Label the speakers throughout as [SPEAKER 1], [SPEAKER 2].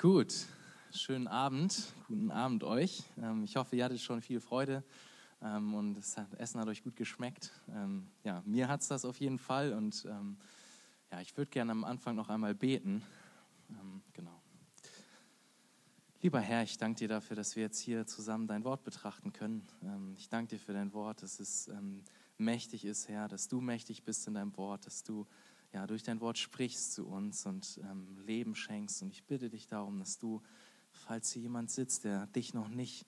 [SPEAKER 1] Gut, schönen Abend, guten Abend euch. Ähm, ich hoffe, ihr hattet schon viel Freude ähm, und das Essen hat euch gut geschmeckt. Ähm, ja, mir hat es das auf jeden Fall und ja, ich würde gerne am Anfang noch einmal beten. Genau. Lieber Herr, ich danke dir dafür, dass wir jetzt hier zusammen dein Wort betrachten können. Ich danke dir für dein Wort, dass es mächtig ist, Herr, dass du mächtig bist in deinem Wort, dass du ja, durch dein Wort sprichst zu uns und ähm, Leben schenkst. Und ich bitte dich darum, dass du, falls hier jemand sitzt, der dich noch nicht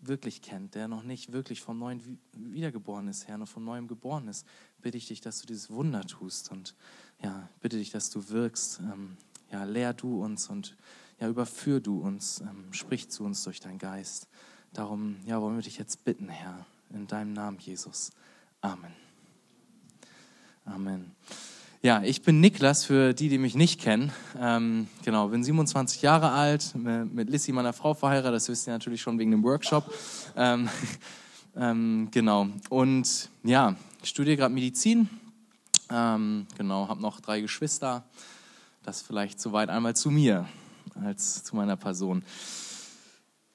[SPEAKER 1] wirklich kennt, der noch nicht wirklich vom Neuen wiedergeboren ist, Herr, noch von Neuem geboren ist, bitte ich dich, dass du dieses Wunder tust und ja, bitte dich, dass du wirkst. Ähm, ja, lehr du uns und ja, überführ du uns, ähm, sprich zu uns durch deinen Geist. Darum, ja, wollen wir dich jetzt bitten, Herr, in deinem Namen, Jesus. Amen. Amen. Ja, ich bin Niklas, für die, die mich nicht kennen. Ähm, genau, bin 27 Jahre alt, mit Lissy, meiner Frau, verheiratet. Das wisst ihr natürlich schon wegen dem Workshop. Ähm, ähm, genau, und ja, ich studiere gerade Medizin. Ähm, genau, habe noch drei Geschwister. Das vielleicht soweit einmal zu mir als zu meiner Person.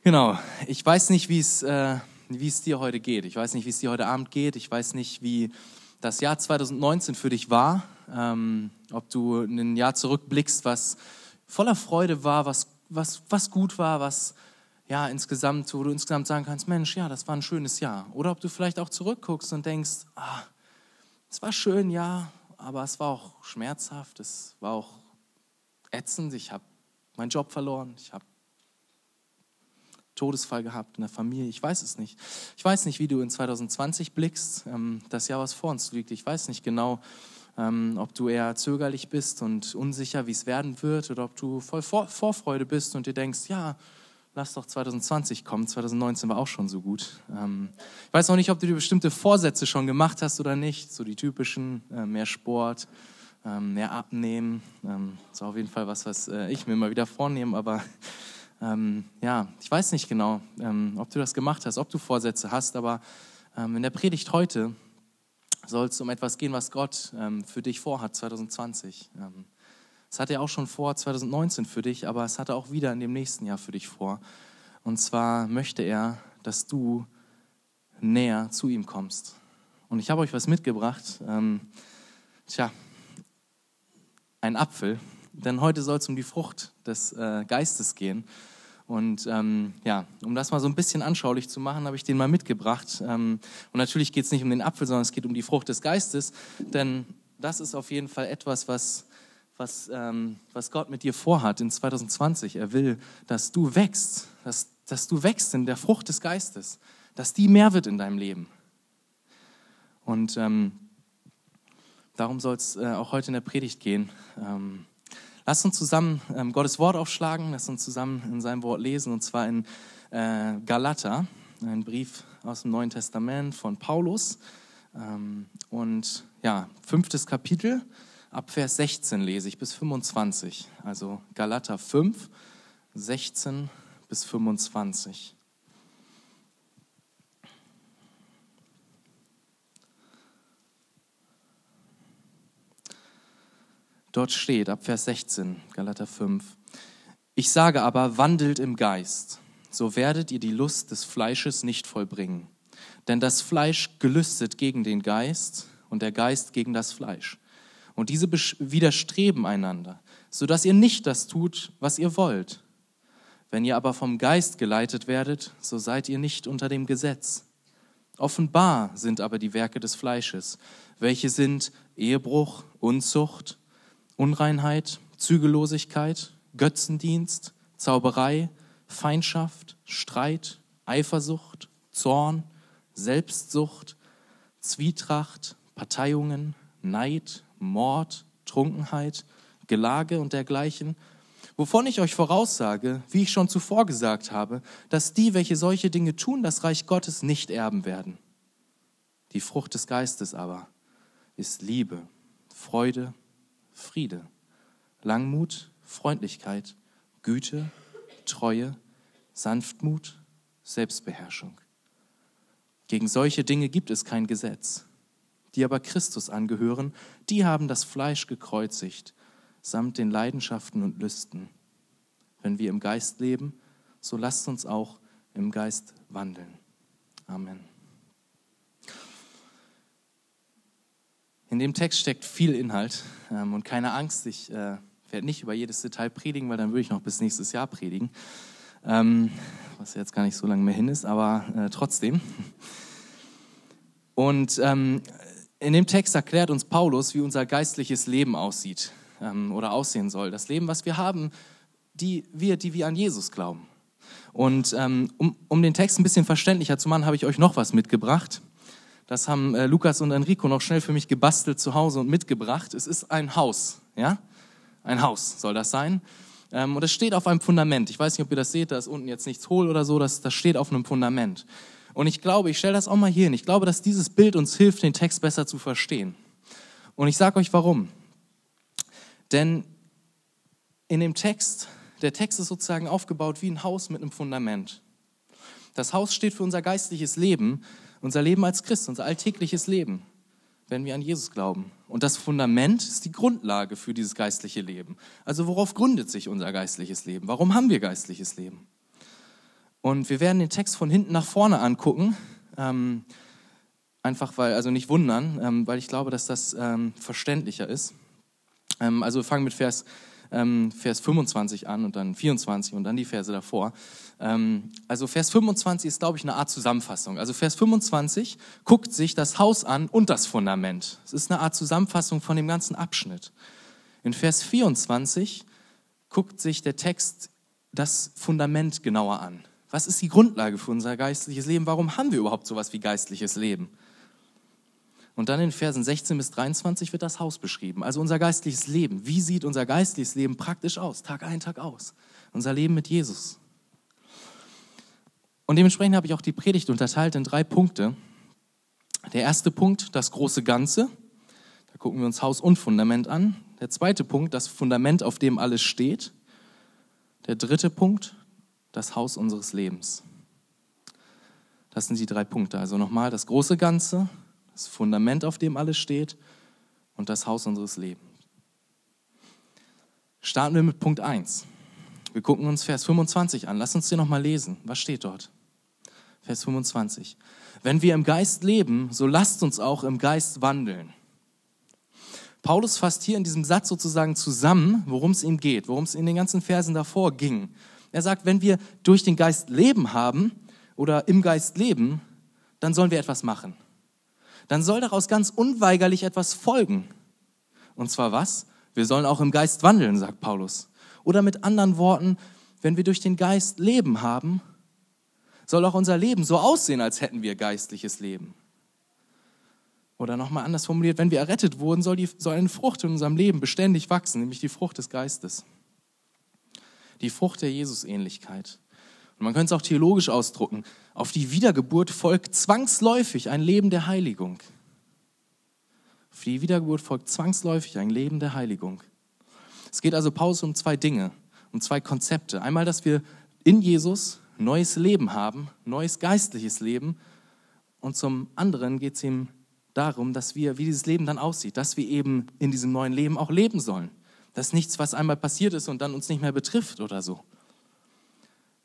[SPEAKER 1] Genau, ich weiß nicht, wie äh, wie es dir heute geht. Ich weiß nicht, wie es dir heute Abend geht. Ich weiß nicht, wie das Jahr 2019 für dich war ähm, ob du in ein Jahr zurückblickst, was voller Freude war, was, was, was gut war, was ja insgesamt, wo du insgesamt sagen kannst, Mensch, ja, das war ein schönes Jahr. Oder ob du vielleicht auch zurückguckst und denkst, ah, es war schön, ja, aber es war auch schmerzhaft, es war auch ätzend, ich habe meinen Job verloren, ich habe Todesfall gehabt in der Familie, ich weiß es nicht. Ich weiß nicht, wie du in 2020 blickst, ähm, das Jahr, was vor uns liegt. Ich weiß nicht genau, ähm, ob du eher zögerlich bist und unsicher, wie es werden wird, oder ob du voll Vor Vorfreude bist und dir denkst, ja, lass doch 2020 kommen, 2019 war auch schon so gut. Ähm, ich weiß auch nicht, ob du dir bestimmte Vorsätze schon gemacht hast oder nicht, so die typischen, äh, mehr Sport, ähm, mehr abnehmen. Ähm, ist auf jeden Fall was, was äh, ich mir immer wieder vornehme, aber ähm, ja, ich weiß nicht genau, ähm, ob du das gemacht hast, ob du Vorsätze hast, aber ähm, in der Predigt heute soll es um etwas gehen, was Gott ähm, für dich vorhat 2020. Ähm, das hat er auch schon vor 2019 für dich, aber es hat er auch wieder in dem nächsten Jahr für dich vor. Und zwar möchte er, dass du näher zu ihm kommst. Und ich habe euch was mitgebracht. Ähm, tja, ein Apfel. Denn heute soll es um die Frucht des äh, Geistes gehen. Und ähm, ja, um das mal so ein bisschen anschaulich zu machen, habe ich den mal mitgebracht. Ähm, und natürlich geht es nicht um den Apfel, sondern es geht um die Frucht des Geistes. Denn das ist auf jeden Fall etwas, was, was, ähm, was Gott mit dir vorhat in 2020. Er will, dass du wächst, dass, dass du wächst in der Frucht des Geistes, dass die mehr wird in deinem Leben. Und ähm, darum soll es äh, auch heute in der Predigt gehen. Lass uns zusammen ähm, Gottes Wort aufschlagen, lass uns zusammen in seinem Wort lesen, und zwar in äh, Galater, ein Brief aus dem Neuen Testament von Paulus. Ähm, und ja, fünftes Kapitel, ab Vers 16 lese ich bis 25. Also Galater 5, 16 bis 25. Dort steht ab Vers 16, Galater 5, ich sage aber, wandelt im Geist, so werdet ihr die Lust des Fleisches nicht vollbringen. Denn das Fleisch gelüstet gegen den Geist und der Geist gegen das Fleisch. Und diese widerstreben einander, sodass ihr nicht das tut, was ihr wollt. Wenn ihr aber vom Geist geleitet werdet, so seid ihr nicht unter dem Gesetz. Offenbar sind aber die Werke des Fleisches, welche sind Ehebruch, Unzucht, Unreinheit, Zügellosigkeit, Götzendienst, Zauberei, Feindschaft, Streit, Eifersucht, Zorn, Selbstsucht, Zwietracht, Parteiungen, Neid, Mord, Trunkenheit, Gelage und dergleichen, wovon ich euch voraussage, wie ich schon zuvor gesagt habe, dass die, welche solche Dinge tun, das Reich Gottes nicht erben werden. Die Frucht des Geistes aber ist Liebe, Freude, Friede, Langmut, Freundlichkeit, Güte, Treue, Sanftmut, Selbstbeherrschung. Gegen solche Dinge gibt es kein Gesetz. Die aber Christus angehören, die haben das Fleisch gekreuzigt, samt den Leidenschaften und Lüsten. wenn wir im Geist leben, so lasst uns auch im Geist wandeln. Amen. In dem Text steckt viel Inhalt ähm, und keine Angst, ich äh, werde nicht über jedes Detail predigen, weil dann würde ich noch bis nächstes Jahr predigen, ähm, was jetzt gar nicht so lange mehr hin ist, aber äh, trotzdem. Und ähm, in dem Text erklärt uns Paulus, wie unser geistliches Leben aussieht ähm, oder aussehen soll. Das Leben, was wir haben, die wir, die wir an Jesus glauben. Und ähm, um, um den Text ein bisschen verständlicher zu machen, habe ich euch noch was mitgebracht. Das haben äh, Lukas und Enrico noch schnell für mich gebastelt zu Hause und mitgebracht. Es ist ein Haus, ja? Ein Haus soll das sein. Ähm, und es steht auf einem Fundament. Ich weiß nicht, ob ihr das seht, da ist unten jetzt nichts hohl oder so, das, das steht auf einem Fundament. Und ich glaube, ich stelle das auch mal hier hin, ich glaube, dass dieses Bild uns hilft, den Text besser zu verstehen. Und ich sage euch warum. Denn in dem Text, der Text ist sozusagen aufgebaut wie ein Haus mit einem Fundament. Das Haus steht für unser geistliches Leben, unser Leben als Christ, unser alltägliches Leben, wenn wir an Jesus glauben. Und das Fundament ist die Grundlage für dieses geistliche Leben. Also worauf gründet sich unser geistliches Leben? Warum haben wir geistliches Leben? Und wir werden den Text von hinten nach vorne angucken. Ähm, einfach weil, also nicht wundern, ähm, weil ich glaube, dass das ähm, verständlicher ist. Ähm, also wir fangen mit Vers, ähm, Vers 25 an und dann 24 und dann die Verse davor. Ähm, also Vers 25 ist, glaube ich, eine Art Zusammenfassung. Also Vers 25 guckt sich das Haus an und das Fundament. Es ist eine Art Zusammenfassung von dem ganzen Abschnitt. In Vers 24 guckt sich der Text das Fundament genauer an. Was ist die Grundlage für unser geistliches Leben? Warum haben wir überhaupt sowas wie geistliches Leben? Und dann in Versen 16 bis 23 wird das Haus beschrieben, also unser geistliches Leben. Wie sieht unser geistliches Leben praktisch aus, Tag ein, Tag aus? Unser Leben mit Jesus. Und dementsprechend habe ich auch die Predigt unterteilt in drei Punkte. Der erste Punkt, das große Ganze. Da gucken wir uns Haus und Fundament an. Der zweite Punkt, das Fundament, auf dem alles steht. Der dritte Punkt, das Haus unseres Lebens. Das sind die drei Punkte. Also nochmal das große Ganze, das Fundament, auf dem alles steht und das Haus unseres Lebens. Starten wir mit Punkt 1. Wir gucken uns Vers 25 an. Lass uns den nochmal lesen. Was steht dort? Vers 25. Wenn wir im Geist leben, so lasst uns auch im Geist wandeln. Paulus fasst hier in diesem Satz sozusagen zusammen, worum es ihm geht, worum es in den ganzen Versen davor ging. Er sagt, wenn wir durch den Geist Leben haben oder im Geist leben, dann sollen wir etwas machen. Dann soll daraus ganz unweigerlich etwas folgen. Und zwar was? Wir sollen auch im Geist wandeln, sagt Paulus. Oder mit anderen Worten, wenn wir durch den Geist Leben haben, soll auch unser Leben so aussehen, als hätten wir geistliches Leben. Oder nochmal anders formuliert, wenn wir errettet wurden, soll, die, soll eine Frucht in unserem Leben beständig wachsen, nämlich die Frucht des Geistes die Frucht der Jesusähnlichkeit. Und man könnte es auch theologisch ausdrucken. Auf die Wiedergeburt folgt zwangsläufig ein Leben der Heiligung. Auf die Wiedergeburt folgt zwangsläufig ein Leben der Heiligung. Es geht also Paulus um zwei Dinge, um zwei Konzepte. Einmal, dass wir in Jesus neues Leben haben, neues geistliches Leben. Und zum anderen geht es ihm darum, dass wir, wie dieses Leben dann aussieht, dass wir eben in diesem neuen Leben auch leben sollen. Das ist nichts, was einmal passiert ist und dann uns nicht mehr betrifft oder so.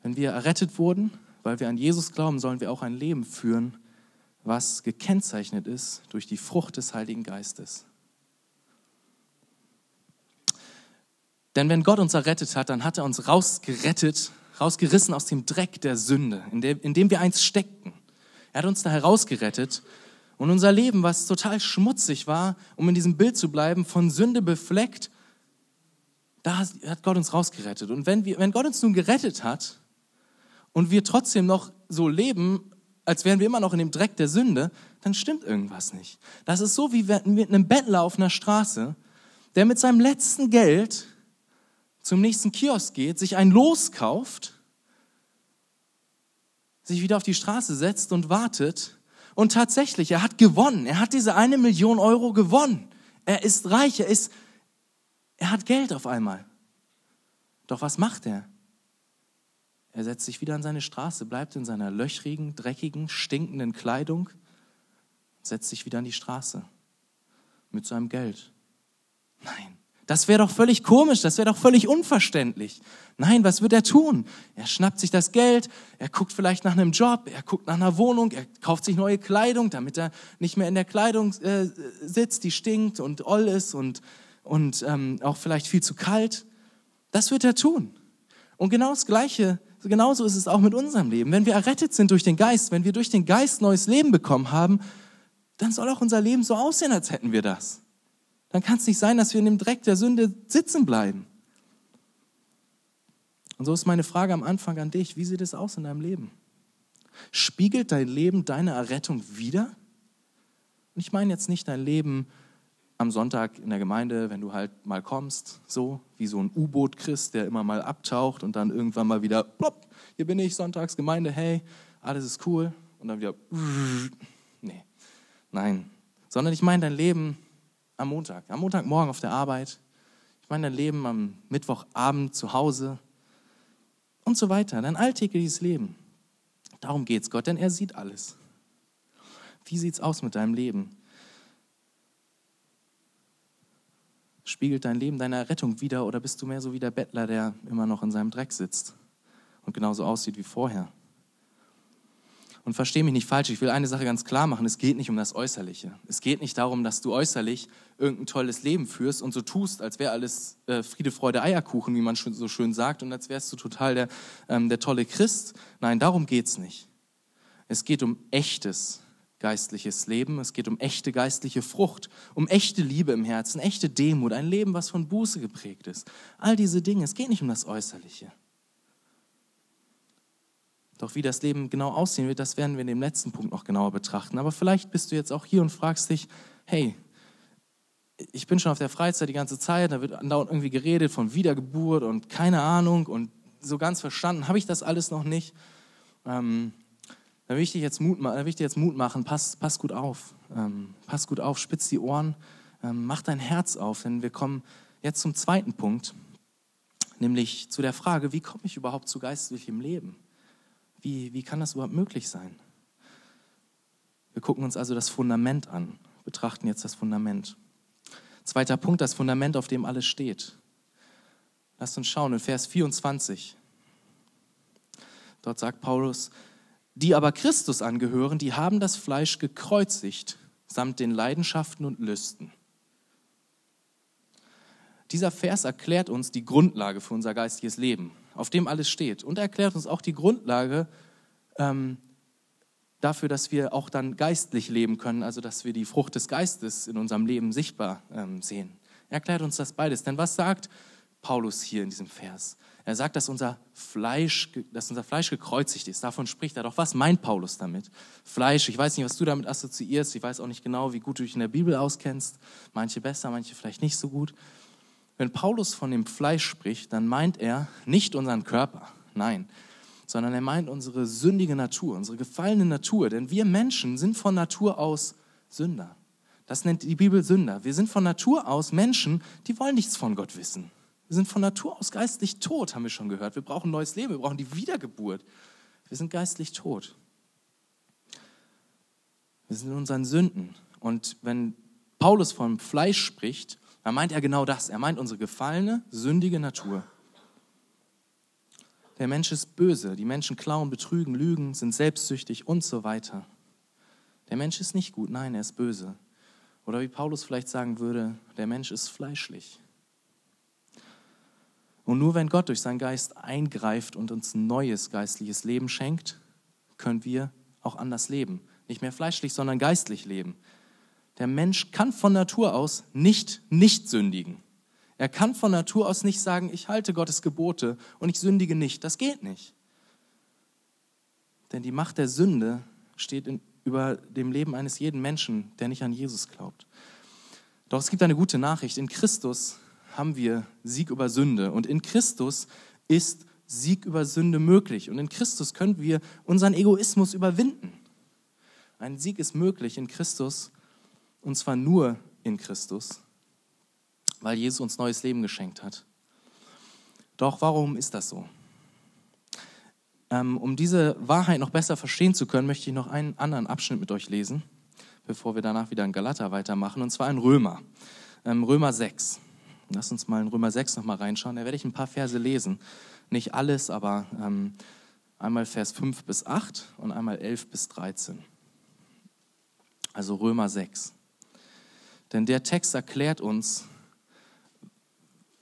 [SPEAKER 1] Wenn wir errettet wurden, weil wir an Jesus glauben, sollen wir auch ein Leben führen, was gekennzeichnet ist durch die Frucht des Heiligen Geistes. Denn wenn Gott uns errettet hat, dann hat er uns rausgerettet, rausgerissen aus dem Dreck der Sünde, in dem, in dem wir einst steckten. Er hat uns da herausgerettet und unser Leben, was total schmutzig war, um in diesem Bild zu bleiben, von Sünde befleckt, da hat Gott uns rausgerettet. Und wenn, wir, wenn Gott uns nun gerettet hat und wir trotzdem noch so leben, als wären wir immer noch in dem Dreck der Sünde, dann stimmt irgendwas nicht. Das ist so wie mit einem Bettler auf einer Straße, der mit seinem letzten Geld zum nächsten Kiosk geht, sich ein Los kauft, sich wieder auf die Straße setzt und wartet. Und tatsächlich, er hat gewonnen. Er hat diese eine Million Euro gewonnen. Er ist reich, er ist er hat Geld auf einmal. Doch was macht er? Er setzt sich wieder an seine Straße, bleibt in seiner löchrigen, dreckigen, stinkenden Kleidung, setzt sich wieder an die Straße mit seinem Geld. Nein, Das wäre doch völlig komisch, das wäre doch völlig unverständlich. Nein, was wird er tun? Er schnappt sich das Geld, er guckt vielleicht nach einem Job, er guckt nach einer Wohnung, er kauft sich neue Kleidung, damit er nicht mehr in der Kleidung äh, sitzt, die stinkt und oll ist und, und ähm, auch vielleicht viel zu kalt. Das wird er tun. Und genau das Gleiche, genauso ist es auch mit unserem Leben. Wenn wir errettet sind durch den Geist, wenn wir durch den Geist neues Leben bekommen haben, dann soll auch unser Leben so aussehen, als hätten wir das. Dann kann es nicht sein, dass wir in dem Dreck der Sünde sitzen bleiben. Und so ist meine Frage am Anfang an dich, wie sieht es aus in deinem Leben? Spiegelt dein Leben deine Errettung wider? Und ich meine jetzt nicht dein Leben am Sonntag in der Gemeinde, wenn du halt mal kommst, so wie so ein U-Boot-Christ, der immer mal abtaucht und dann irgendwann mal wieder, plopp, hier bin ich, Sonntags Gemeinde, hey, alles ist cool und dann wieder, nee, nein, sondern ich meine dein Leben am Montag, am Montagmorgen auf der Arbeit, ich meine dein Leben am Mittwochabend zu Hause, und so weiter. Dein alltägliches Leben. Darum geht es Gott, denn er sieht alles. Wie sieht es aus mit deinem Leben? Spiegelt dein Leben deine Errettung wieder oder bist du mehr so wie der Bettler, der immer noch in seinem Dreck sitzt und genauso aussieht wie vorher? Und verstehe mich nicht falsch, ich will eine Sache ganz klar machen, es geht nicht um das Äußerliche. Es geht nicht darum, dass du äußerlich irgendein tolles Leben führst und so tust, als wäre alles äh, Friede, Freude, Eierkuchen, wie man so schön sagt, und als wärst du total der, ähm, der tolle Christ. Nein, darum geht es nicht. Es geht um echtes geistliches Leben, es geht um echte geistliche Frucht, um echte Liebe im Herzen, echte Demut, ein Leben, was von Buße geprägt ist. All diese Dinge, es geht nicht um das Äußerliche. Doch wie das Leben genau aussehen wird, das werden wir in dem letzten Punkt noch genauer betrachten. Aber vielleicht bist du jetzt auch hier und fragst dich, hey, ich bin schon auf der Freizeit die ganze Zeit, da wird andauernd irgendwie geredet von Wiedergeburt und keine Ahnung und so ganz verstanden habe ich das alles noch nicht. Ähm, da will ich dir jetzt Mut, will ich dir jetzt Mut machen, pass, pass gut auf, ähm, pass gut auf, spitz die Ohren, ähm, mach dein Herz auf, denn wir kommen jetzt zum zweiten Punkt, nämlich zu der Frage, wie komme ich überhaupt zu geistlichem Leben? Wie, wie kann das überhaupt möglich sein? Wir gucken uns also das Fundament an, betrachten jetzt das Fundament. Zweiter Punkt, das Fundament, auf dem alles steht. Lasst uns schauen in Vers 24. Dort sagt Paulus, die aber Christus angehören, die haben das Fleisch gekreuzigt, samt den Leidenschaften und Lüsten. Dieser Vers erklärt uns die Grundlage für unser geistiges Leben auf dem alles steht. Und er erklärt uns auch die Grundlage ähm, dafür, dass wir auch dann geistlich leben können, also dass wir die Frucht des Geistes in unserem Leben sichtbar ähm, sehen. Er erklärt uns das beides. Denn was sagt Paulus hier in diesem Vers? Er sagt, dass unser Fleisch, dass unser Fleisch gekreuzigt ist. Davon spricht er. Doch was meint Paulus damit? Fleisch, ich weiß nicht, was du damit assoziierst. Ich weiß auch nicht genau, wie gut du dich in der Bibel auskennst. Manche besser, manche vielleicht nicht so gut. Wenn Paulus von dem Fleisch spricht, dann meint er nicht unseren Körper, nein, sondern er meint unsere sündige Natur, unsere gefallene Natur. Denn wir Menschen sind von Natur aus Sünder. Das nennt die Bibel Sünder. Wir sind von Natur aus Menschen, die wollen nichts von Gott wissen. Wir sind von Natur aus geistlich tot, haben wir schon gehört. Wir brauchen neues Leben, wir brauchen die Wiedergeburt. Wir sind geistlich tot. Wir sind in unseren Sünden. Und wenn Paulus vom Fleisch spricht, dann meint er genau das. Er meint unsere gefallene, sündige Natur. Der Mensch ist böse. Die Menschen klauen, betrügen, lügen, sind selbstsüchtig und so weiter. Der Mensch ist nicht gut, nein, er ist böse. Oder wie Paulus vielleicht sagen würde, der Mensch ist fleischlich. Und nur wenn Gott durch seinen Geist eingreift und uns ein neues geistliches Leben schenkt, können wir auch anders leben. Nicht mehr fleischlich, sondern geistlich leben. Der Mensch kann von Natur aus nicht nicht sündigen. Er kann von Natur aus nicht sagen, ich halte Gottes Gebote und ich sündige nicht. Das geht nicht. Denn die Macht der Sünde steht in, über dem Leben eines jeden Menschen, der nicht an Jesus glaubt. Doch es gibt eine gute Nachricht. In Christus haben wir Sieg über Sünde und in Christus ist Sieg über Sünde möglich. Und in Christus können wir unseren Egoismus überwinden. Ein Sieg ist möglich in Christus und zwar nur in Christus, weil Jesus uns neues Leben geschenkt hat. Doch warum ist das so? Ähm, um diese Wahrheit noch besser verstehen zu können, möchte ich noch einen anderen Abschnitt mit euch lesen, bevor wir danach wieder in Galater weitermachen, und zwar in Römer. Ähm, Römer 6. Lass uns mal in Römer 6 nochmal reinschauen. Da werde ich ein paar Verse lesen. Nicht alles, aber ähm, einmal Vers 5 bis 8 und einmal 11 bis 13. Also Römer 6. Denn der Text erklärt uns,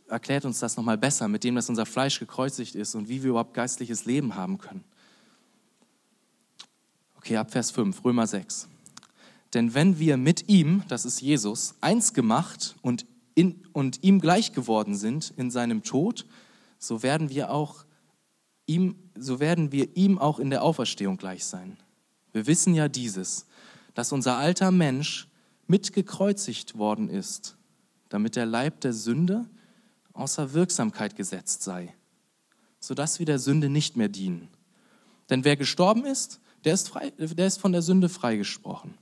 [SPEAKER 1] erklärt uns das nochmal besser, mit dem, dass unser Fleisch gekreuzigt ist und wie wir überhaupt geistliches Leben haben können. Okay, ab Vers 5, Römer 6. Denn wenn wir mit ihm, das ist Jesus, eins gemacht und, in, und ihm gleich geworden sind in seinem Tod, so werden wir auch ihm, so werden wir ihm auch in der Auferstehung gleich sein. Wir wissen ja dieses, dass unser alter Mensch mitgekreuzigt worden ist, damit der Leib der Sünde außer Wirksamkeit gesetzt sei, sodass wir der Sünde nicht mehr dienen. Denn wer gestorben ist, der ist, frei, der ist von der Sünde freigesprochen.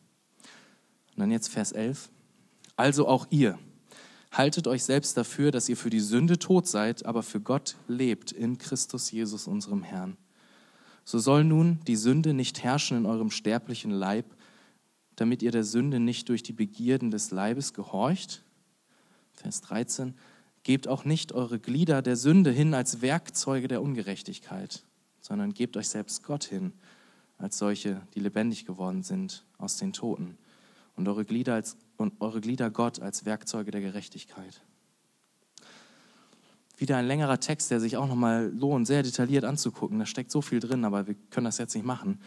[SPEAKER 1] Und dann jetzt Vers 11. Also auch ihr, haltet euch selbst dafür, dass ihr für die Sünde tot seid, aber für Gott lebt in Christus Jesus, unserem Herrn. So soll nun die Sünde nicht herrschen in eurem sterblichen Leib, damit ihr der Sünde nicht durch die Begierden des Leibes gehorcht. Vers 13. Gebt auch nicht eure Glieder der Sünde hin als Werkzeuge der Ungerechtigkeit, sondern gebt euch selbst Gott hin als solche, die lebendig geworden sind aus den Toten und eure Glieder, als, und eure Glieder Gott als Werkzeuge der Gerechtigkeit. Wieder ein längerer Text, der sich auch nochmal lohnt, sehr detailliert anzugucken. Da steckt so viel drin, aber wir können das jetzt nicht machen,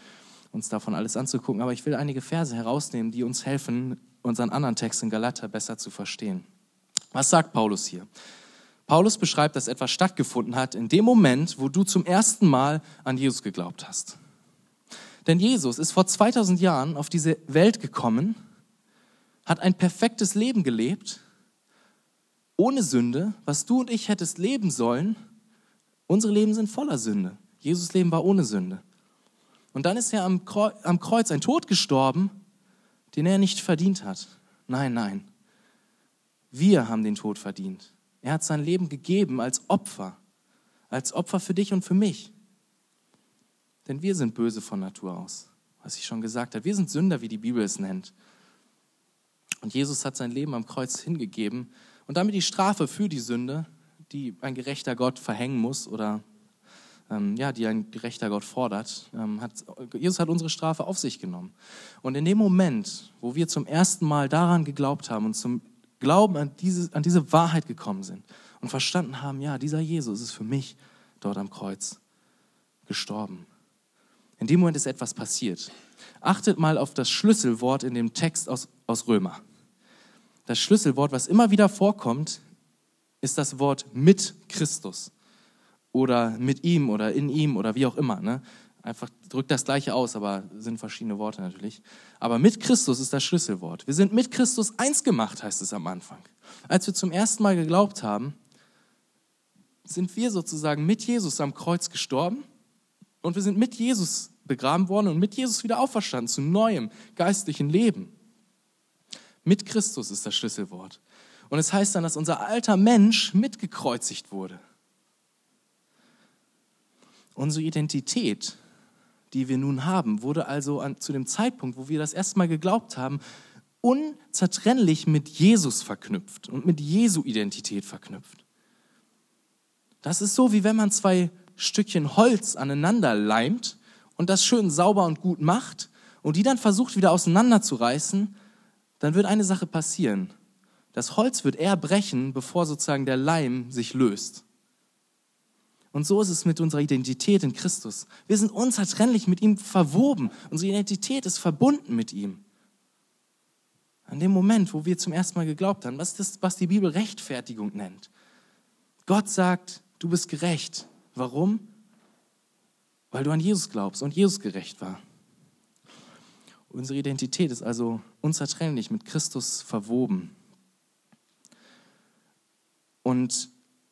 [SPEAKER 1] uns davon alles anzugucken. Aber ich will einige Verse herausnehmen, die uns helfen, unseren anderen Text in Galater besser zu verstehen. Was sagt Paulus hier? Paulus beschreibt, dass etwas stattgefunden hat in dem Moment, wo du zum ersten Mal an Jesus geglaubt hast. Denn Jesus ist vor 2000 Jahren auf diese Welt gekommen hat ein perfektes Leben gelebt, ohne Sünde, was du und ich hättest leben sollen. Unsere Leben sind voller Sünde. Jesus Leben war ohne Sünde. Und dann ist er am Kreuz ein Tod gestorben, den er nicht verdient hat. Nein, nein. Wir haben den Tod verdient. Er hat sein Leben gegeben als Opfer, als Opfer für dich und für mich. Denn wir sind böse von Natur aus, was ich schon gesagt habe. Wir sind Sünder, wie die Bibel es nennt. Und Jesus hat sein Leben am Kreuz hingegeben und damit die Strafe für die Sünde, die ein gerechter Gott verhängen muss oder ähm, ja, die ein gerechter Gott fordert, ähm, hat, Jesus hat unsere Strafe auf sich genommen. Und in dem Moment, wo wir zum ersten Mal daran geglaubt haben und zum Glauben an diese, an diese Wahrheit gekommen sind und verstanden haben, ja, dieser Jesus ist für mich dort am Kreuz gestorben. In dem Moment ist etwas passiert. Achtet mal auf das Schlüsselwort in dem Text aus, aus Römer das Schlüsselwort, was immer wieder vorkommt, ist das Wort mit Christus oder mit ihm oder in ihm oder wie auch immer. Ne? Einfach drückt das gleiche aus, aber sind verschiedene Worte natürlich. Aber mit Christus ist das Schlüsselwort. Wir sind mit Christus eins gemacht, heißt es am Anfang. Als wir zum ersten Mal geglaubt haben, sind wir sozusagen mit Jesus am Kreuz gestorben und wir sind mit Jesus begraben worden und mit Jesus wieder auferstanden zu neuem geistlichen Leben. Mit Christus ist das Schlüsselwort. Und es heißt dann, dass unser alter Mensch mitgekreuzigt wurde. Unsere Identität, die wir nun haben, wurde also an, zu dem Zeitpunkt, wo wir das erste Mal geglaubt haben, unzertrennlich mit Jesus verknüpft und mit Jesu Identität verknüpft. Das ist so, wie wenn man zwei Stückchen Holz aneinander leimt und das schön sauber und gut macht und die dann versucht wieder auseinanderzureißen dann wird eine Sache passieren. Das Holz wird eher brechen, bevor sozusagen der Leim sich löst. Und so ist es mit unserer Identität in Christus. Wir sind unzertrennlich mit ihm verwoben. Unsere Identität ist verbunden mit ihm. An dem Moment, wo wir zum ersten Mal geglaubt haben, was das, was die Bibel Rechtfertigung nennt. Gott sagt, du bist gerecht. Warum? Weil du an Jesus glaubst und Jesus gerecht war. Unsere Identität ist also unzertrennlich mit Christus verwoben. Und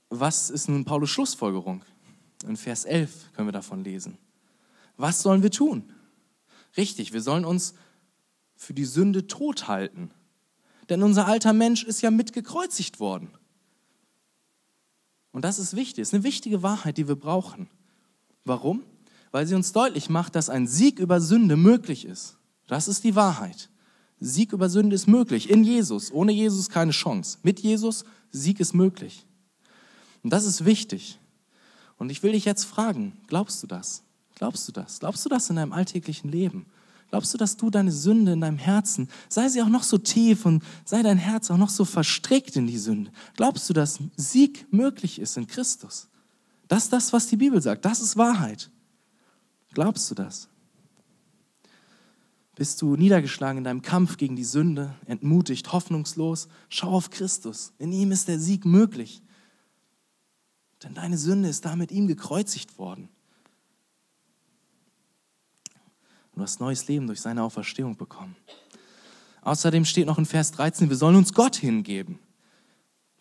[SPEAKER 1] was ist nun Paulus Schlussfolgerung? In Vers 11 können wir davon lesen. Was sollen wir tun? Richtig, wir sollen uns für die Sünde tot halten. Denn unser alter Mensch ist ja mitgekreuzigt worden. Und das ist wichtig, das ist eine wichtige Wahrheit, die wir brauchen. Warum? Weil sie uns deutlich macht, dass ein Sieg über Sünde möglich ist. Das ist die Wahrheit. Sieg über Sünde ist möglich. In Jesus. Ohne Jesus keine Chance. Mit Jesus, Sieg ist möglich. Und das ist wichtig. Und ich will dich jetzt fragen, glaubst du das? Glaubst du das? Glaubst du das in deinem alltäglichen Leben? Glaubst du, dass du deine Sünde in deinem Herzen, sei sie auch noch so tief und sei dein Herz auch noch so verstrickt in die Sünde, glaubst du, dass Sieg möglich ist in Christus? Das ist das, was die Bibel sagt. Das ist Wahrheit. Glaubst du das? Bist du niedergeschlagen in deinem Kampf gegen die Sünde, entmutigt, hoffnungslos? Schau auf Christus. In ihm ist der Sieg möglich. Denn deine Sünde ist da mit ihm gekreuzigt worden. Du hast neues Leben durch seine Auferstehung bekommen. Außerdem steht noch in Vers 13, wir sollen uns Gott hingeben.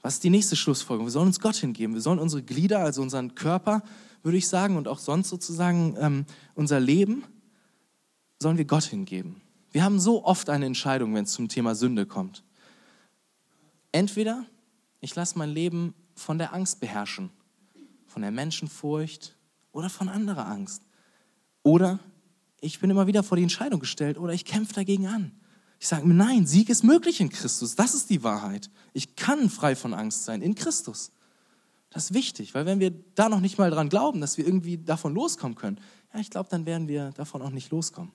[SPEAKER 1] Was ist die nächste Schlussfolgerung? Wir sollen uns Gott hingeben. Wir sollen unsere Glieder, also unseren Körper, würde ich sagen, und auch sonst sozusagen ähm, unser Leben, sollen wir Gott hingeben. Wir haben so oft eine Entscheidung, wenn es zum Thema Sünde kommt. Entweder ich lasse mein Leben von der Angst beherrschen, von der Menschenfurcht oder von anderer Angst. Oder ich bin immer wieder vor die Entscheidung gestellt oder ich kämpfe dagegen an. Ich sage mir, nein, Sieg ist möglich in Christus. Das ist die Wahrheit. Ich kann frei von Angst sein in Christus. Das ist wichtig, weil wenn wir da noch nicht mal dran glauben, dass wir irgendwie davon loskommen können, ja, ich glaube, dann werden wir davon auch nicht loskommen.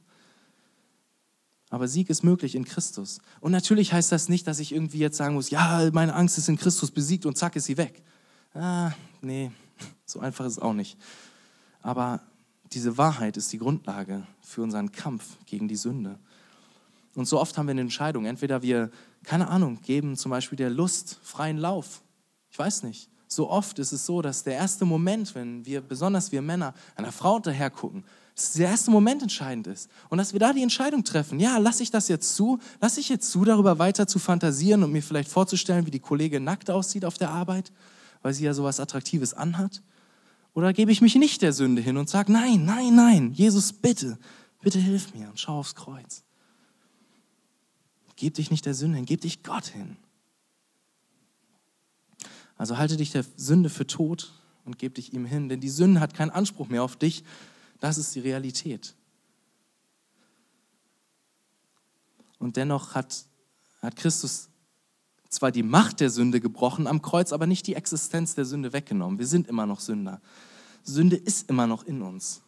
[SPEAKER 1] Aber Sieg ist möglich in Christus. Und natürlich heißt das nicht, dass ich irgendwie jetzt sagen muss, ja, meine Angst ist in Christus besiegt und zack ist sie weg. Ah, nee, so einfach ist es auch nicht. Aber diese Wahrheit ist die Grundlage für unseren Kampf gegen die Sünde. Und so oft haben wir eine Entscheidung. Entweder wir, keine Ahnung, geben zum Beispiel der Lust freien Lauf. Ich weiß nicht. So oft ist es so, dass der erste Moment, wenn wir, besonders wir Männer, einer Frau hinterher gucken, dass der erste Moment entscheidend ist. Und dass wir da die Entscheidung treffen, ja, lasse ich das jetzt zu? Lasse ich jetzt zu, darüber weiter zu fantasieren und mir vielleicht vorzustellen, wie die Kollegin nackt aussieht auf der Arbeit, weil sie ja sowas Attraktives anhat? Oder gebe ich mich nicht der Sünde hin und sage, nein, nein, nein, Jesus, bitte, bitte hilf mir und schau aufs Kreuz. Gib dich nicht der Sünde hin, gib dich Gott hin. Also halte dich der Sünde für tot und gib dich ihm hin, denn die Sünde hat keinen Anspruch mehr auf dich. Das ist die Realität. Und dennoch hat, hat Christus zwar die Macht der Sünde gebrochen am Kreuz, aber nicht die Existenz der Sünde weggenommen. Wir sind immer noch Sünder. Sünde ist immer noch in uns.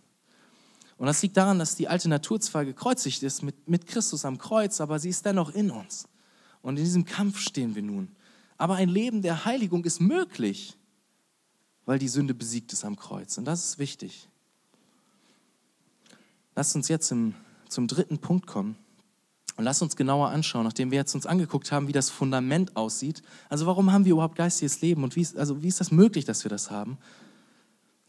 [SPEAKER 1] Und das liegt daran, dass die alte Natur zwar gekreuzigt ist mit, mit Christus am Kreuz, aber sie ist dennoch in uns. Und in diesem Kampf stehen wir nun. Aber ein Leben der Heiligung ist möglich, weil die Sünde besiegt ist am Kreuz. Und das ist wichtig. Lasst uns jetzt im, zum dritten Punkt kommen. Und lass uns genauer anschauen, nachdem wir jetzt uns angeguckt haben, wie das Fundament aussieht. Also warum haben wir überhaupt geistiges Leben und wie ist, also wie ist das möglich, dass wir das haben?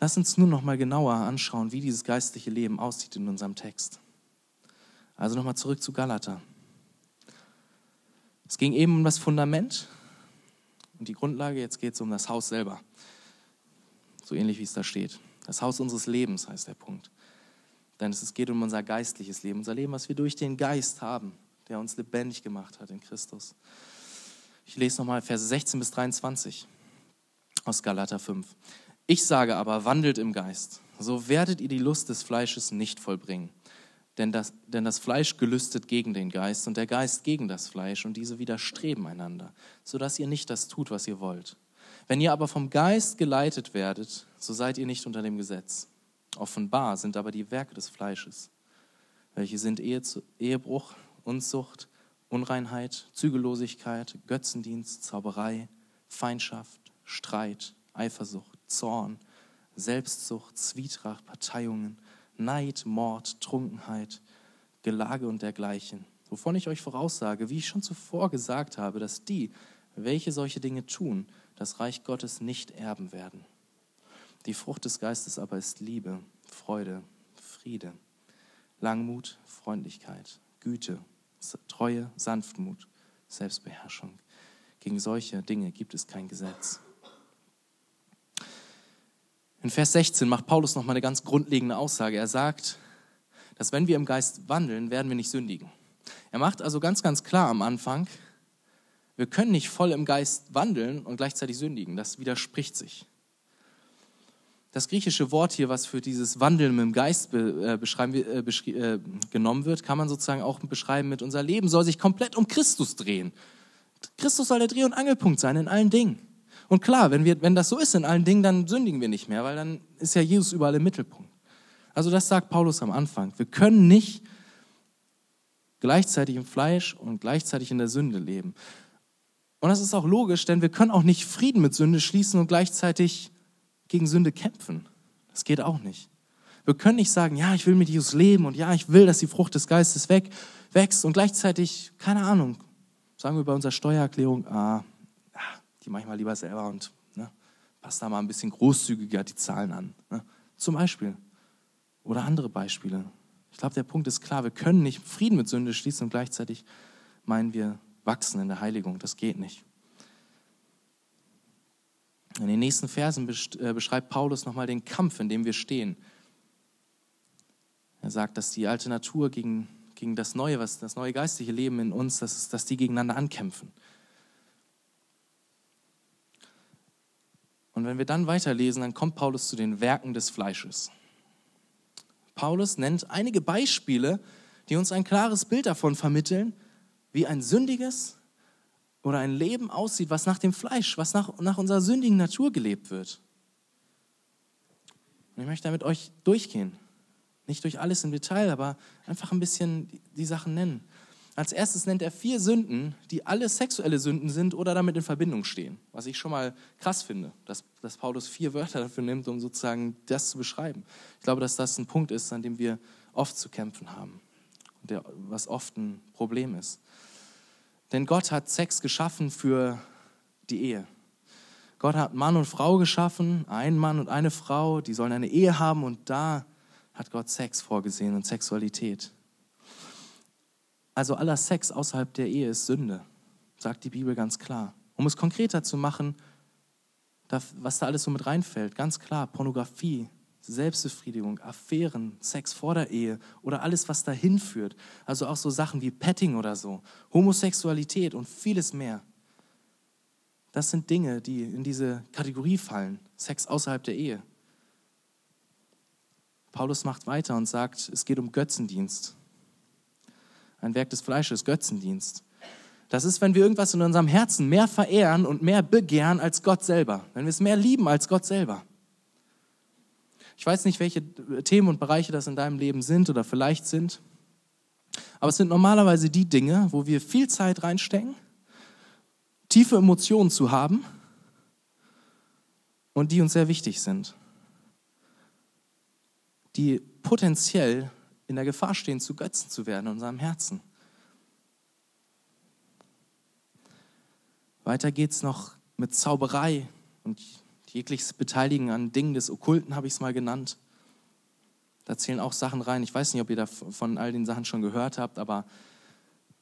[SPEAKER 1] Lass uns nun noch mal genauer anschauen, wie dieses geistliche Leben aussieht in unserem Text. Also nochmal zurück zu Galater. Es ging eben um das Fundament und die Grundlage, jetzt geht es um das Haus selber. So ähnlich wie es da steht. Das Haus unseres Lebens heißt der Punkt. Denn es geht um unser geistliches Leben, unser Leben, was wir durch den Geist haben, der uns lebendig gemacht hat in Christus. Ich lese nochmal Verse 16 bis 23 aus Galater 5. Ich sage aber, wandelt im Geist, so werdet ihr die Lust des Fleisches nicht vollbringen. Denn das, denn das Fleisch gelüstet gegen den Geist und der Geist gegen das Fleisch und diese widerstreben einander, sodass ihr nicht das tut, was ihr wollt. Wenn ihr aber vom Geist geleitet werdet, so seid ihr nicht unter dem Gesetz. Offenbar sind aber die Werke des Fleisches, welche sind Ehe, Ehebruch, Unzucht, Unreinheit, Zügellosigkeit, Götzendienst, Zauberei, Feindschaft, Streit, Eifersucht, Zorn, Selbstsucht, Zwietracht, Parteiungen, Neid, Mord, Trunkenheit, Gelage und dergleichen, wovon ich euch voraussage, wie ich schon zuvor gesagt habe, dass die, welche solche Dinge tun, das Reich Gottes nicht erben werden. Die Frucht des Geistes aber ist Liebe, Freude, Friede, Langmut, Freundlichkeit, Güte, Treue, Sanftmut, Selbstbeherrschung. Gegen solche Dinge gibt es kein Gesetz. In Vers 16 macht Paulus noch mal eine ganz grundlegende Aussage. Er sagt, dass wenn wir im Geist wandeln, werden wir nicht sündigen. Er macht also ganz, ganz klar am Anfang, wir können nicht voll im Geist wandeln und gleichzeitig sündigen. Das widerspricht sich. Das griechische Wort hier, was für dieses Wandeln mit dem Geist be, äh, äh, äh, genommen wird, kann man sozusagen auch beschreiben mit unser Leben soll sich komplett um Christus drehen. Christus soll der Dreh- und Angelpunkt sein in allen Dingen. Und klar, wenn, wir, wenn das so ist in allen Dingen, dann sündigen wir nicht mehr, weil dann ist ja Jesus überall im Mittelpunkt. Also das sagt Paulus am Anfang. Wir können nicht gleichzeitig im Fleisch und gleichzeitig in der Sünde leben. Und das ist auch logisch, denn wir können auch nicht Frieden mit Sünde schließen und gleichzeitig gegen Sünde kämpfen. Das geht auch nicht. Wir können nicht sagen, ja, ich will mit Jesus leben und ja, ich will, dass die Frucht des Geistes weg, wächst und gleichzeitig, keine Ahnung, sagen wir bei unserer Steuererklärung, ah, die mache ich mal lieber selber und ne, passt da mal ein bisschen großzügiger die Zahlen an. Ne? Zum Beispiel. Oder andere Beispiele. Ich glaube, der Punkt ist klar, wir können nicht Frieden mit Sünde schließen und gleichzeitig meinen wir wachsen in der Heiligung. Das geht nicht. In den nächsten Versen äh, beschreibt Paulus nochmal den Kampf, in dem wir stehen. Er sagt, dass die alte Natur gegen, gegen das neue, was das neue geistliche Leben in uns, dass, dass die gegeneinander ankämpfen. Und wenn wir dann weiterlesen, dann kommt Paulus zu den Werken des Fleisches. Paulus nennt einige Beispiele, die uns ein klares Bild davon vermitteln, wie ein sündiges, oder ein Leben aussieht, was nach dem Fleisch, was nach, nach unserer sündigen Natur gelebt wird. Und ich möchte damit euch durchgehen. Nicht durch alles im Detail, aber einfach ein bisschen die, die Sachen nennen. Als erstes nennt er vier Sünden, die alle sexuelle Sünden sind oder damit in Verbindung stehen. Was ich schon mal krass finde, dass, dass Paulus vier Wörter dafür nimmt, um sozusagen das zu beschreiben. Ich glaube, dass das ein Punkt ist, an dem wir oft zu kämpfen haben. Der, was oft ein Problem ist. Denn Gott hat Sex geschaffen für die Ehe. Gott hat Mann und Frau geschaffen, ein Mann und eine Frau, die sollen eine Ehe haben und da hat Gott Sex vorgesehen und Sexualität. Also aller Sex außerhalb der Ehe ist Sünde, sagt die Bibel ganz klar. Um es konkreter zu machen, was da alles so mit reinfällt, ganz klar, Pornografie, Selbstbefriedigung, Affären, Sex vor der Ehe oder alles, was dahin führt. Also auch so Sachen wie Petting oder so, Homosexualität und vieles mehr. Das sind Dinge, die in diese Kategorie fallen, Sex außerhalb der Ehe. Paulus macht weiter und sagt, es geht um Götzendienst. Ein Werk des Fleisches, Götzendienst. Das ist, wenn wir irgendwas in unserem Herzen mehr verehren und mehr begehren als Gott selber. Wenn wir es mehr lieben als Gott selber. Ich weiß nicht, welche Themen und Bereiche das in deinem Leben sind oder vielleicht sind, aber es sind normalerweise die Dinge, wo wir viel Zeit reinstecken, tiefe Emotionen zu haben und die uns sehr wichtig sind, die potenziell in der Gefahr stehen, zu Götzen zu werden in unserem Herzen. Weiter geht es noch mit Zauberei und jegliches Beteiligen an Dingen des Okkulten habe ich es mal genannt. Da zählen auch Sachen rein. Ich weiß nicht, ob ihr da von all den Sachen schon gehört habt, aber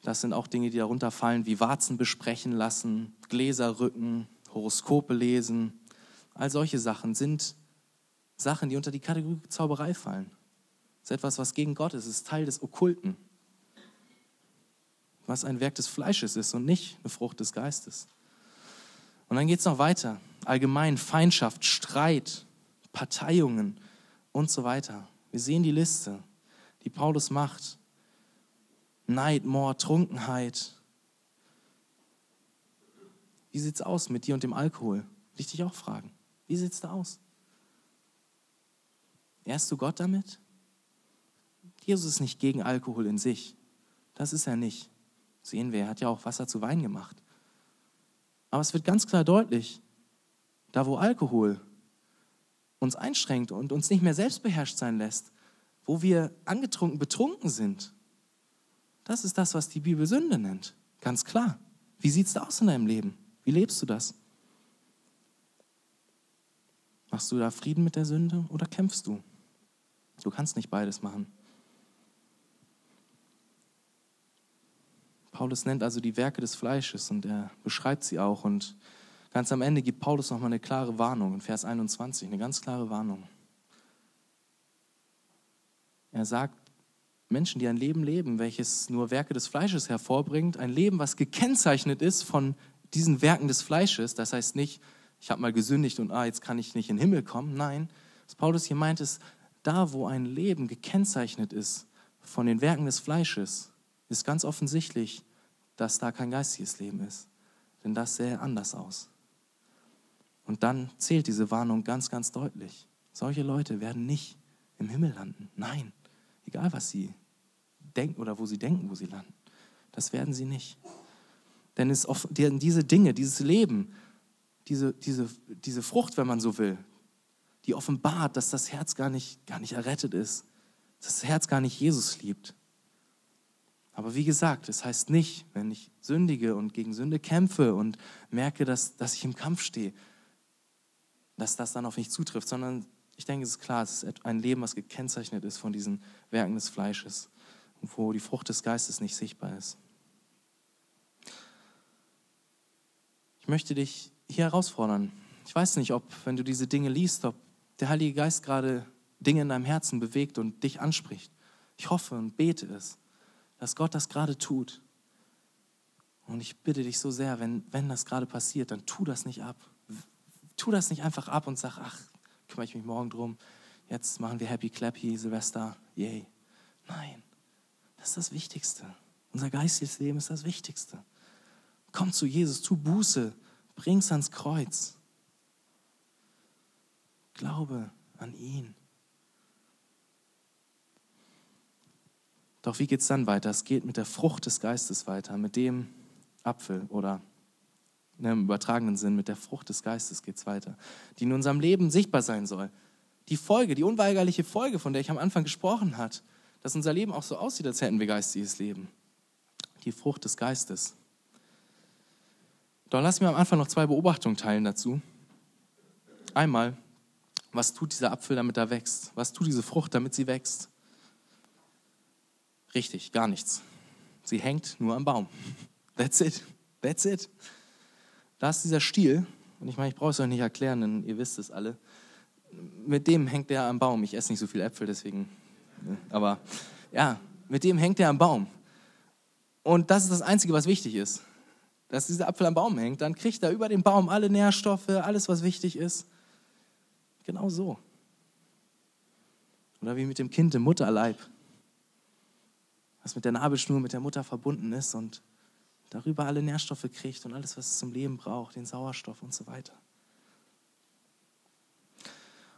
[SPEAKER 1] das sind auch Dinge, die darunter fallen, wie Warzen besprechen lassen, Gläser rücken, Horoskope lesen. All solche Sachen sind Sachen, die unter die Kategorie Zauberei fallen. Das ist etwas, was gegen Gott ist. Es ist Teil des Okkulten. Was ein Werk des Fleisches ist und nicht eine Frucht des Geistes. Und dann geht es noch weiter. Allgemein Feindschaft, Streit, Parteiungen und so weiter. Wir sehen die Liste, die Paulus macht. Neid, Mord, Trunkenheit. Wie sieht es aus mit dir und dem Alkohol? Will ich dich auch fragen. Wie sieht es da aus? Ehrst du Gott damit? Jesus ist nicht gegen Alkohol in sich. Das ist er nicht. Sehen wir, er hat ja auch Wasser zu Wein gemacht. Aber es wird ganz klar deutlich, da wo Alkohol uns einschränkt und uns nicht mehr selbstbeherrscht sein lässt, wo wir angetrunken, betrunken sind, das ist das, was die Bibel Sünde nennt. Ganz klar. Wie sieht es aus in deinem Leben? Wie lebst du das? Machst du da Frieden mit der Sünde oder kämpfst du? Du kannst nicht beides machen. Paulus nennt also die Werke des Fleisches und er beschreibt sie auch. Und ganz am Ende gibt Paulus nochmal eine klare Warnung in Vers 21, eine ganz klare Warnung. Er sagt, Menschen, die ein Leben leben, welches nur Werke des Fleisches hervorbringt, ein Leben, was gekennzeichnet ist von diesen Werken des Fleisches, das heißt nicht, ich habe mal gesündigt und ah, jetzt kann ich nicht in den Himmel kommen, nein, Was Paulus hier meint, ist, da wo ein Leben gekennzeichnet ist von den Werken des Fleisches, ist ganz offensichtlich, dass da kein geistiges Leben ist. Denn das sähe anders aus. Und dann zählt diese Warnung ganz, ganz deutlich. Solche Leute werden nicht im Himmel landen. Nein, egal was sie denken oder wo sie denken, wo sie landen. Das werden sie nicht. Denn es diese Dinge, dieses Leben, diese, diese, diese Frucht, wenn man so will, die offenbart, dass das Herz gar nicht, gar nicht errettet ist, dass das Herz gar nicht Jesus liebt. Aber wie gesagt, es heißt nicht, wenn ich sündige und gegen Sünde kämpfe und merke, dass, dass ich im Kampf stehe, dass das dann auf mich zutrifft, sondern ich denke, es ist klar, es ist ein Leben, was gekennzeichnet ist von diesen Werken des Fleisches wo die Frucht des Geistes nicht sichtbar ist. Ich möchte dich hier herausfordern. Ich weiß nicht, ob, wenn du diese Dinge liest, ob der Heilige Geist gerade Dinge in deinem Herzen bewegt und dich anspricht. Ich hoffe und bete es, dass Gott das gerade tut. Und ich bitte dich so sehr, wenn, wenn das gerade passiert, dann tu das nicht ab. Tu das nicht einfach ab und sag, ach, kümmere ich mich morgen drum. Jetzt machen wir Happy Clappy, Silvester, yay. Nein, das ist das Wichtigste. Unser geistiges Leben ist das Wichtigste. Komm zu Jesus, tu Buße, bring's ans Kreuz. Glaube an ihn. Doch wie geht es dann weiter? Es geht mit der Frucht des Geistes weiter, mit dem Apfel oder ne, im übertragenen Sinn, mit der Frucht des Geistes geht es weiter, die in unserem Leben sichtbar sein soll. Die Folge, die unweigerliche Folge, von der ich am Anfang gesprochen habe, dass unser Leben auch so aussieht, als hätten wir geistiges Leben. Die Frucht des Geistes. Doch lass mir am Anfang noch zwei Beobachtungen teilen dazu. Einmal, was tut dieser Apfel, damit er wächst? Was tut diese Frucht, damit sie wächst? Richtig, gar nichts. Sie hängt nur am Baum. That's it. That's it. Da ist dieser Stiel, und ich meine, ich brauche es euch nicht erklären, denn ihr wisst es alle. Mit dem hängt er am Baum. Ich esse nicht so viel Äpfel, deswegen. Ne, aber ja, mit dem hängt er am Baum. Und das ist das Einzige, was wichtig ist dass dieser Apfel am Baum hängt, dann kriegt er über den Baum alle Nährstoffe, alles, was wichtig ist. Genau so. Oder wie mit dem Kind im Mutterleib, was mit der Nabelschnur mit der Mutter verbunden ist und darüber alle Nährstoffe kriegt und alles, was es zum Leben braucht, den Sauerstoff und so weiter.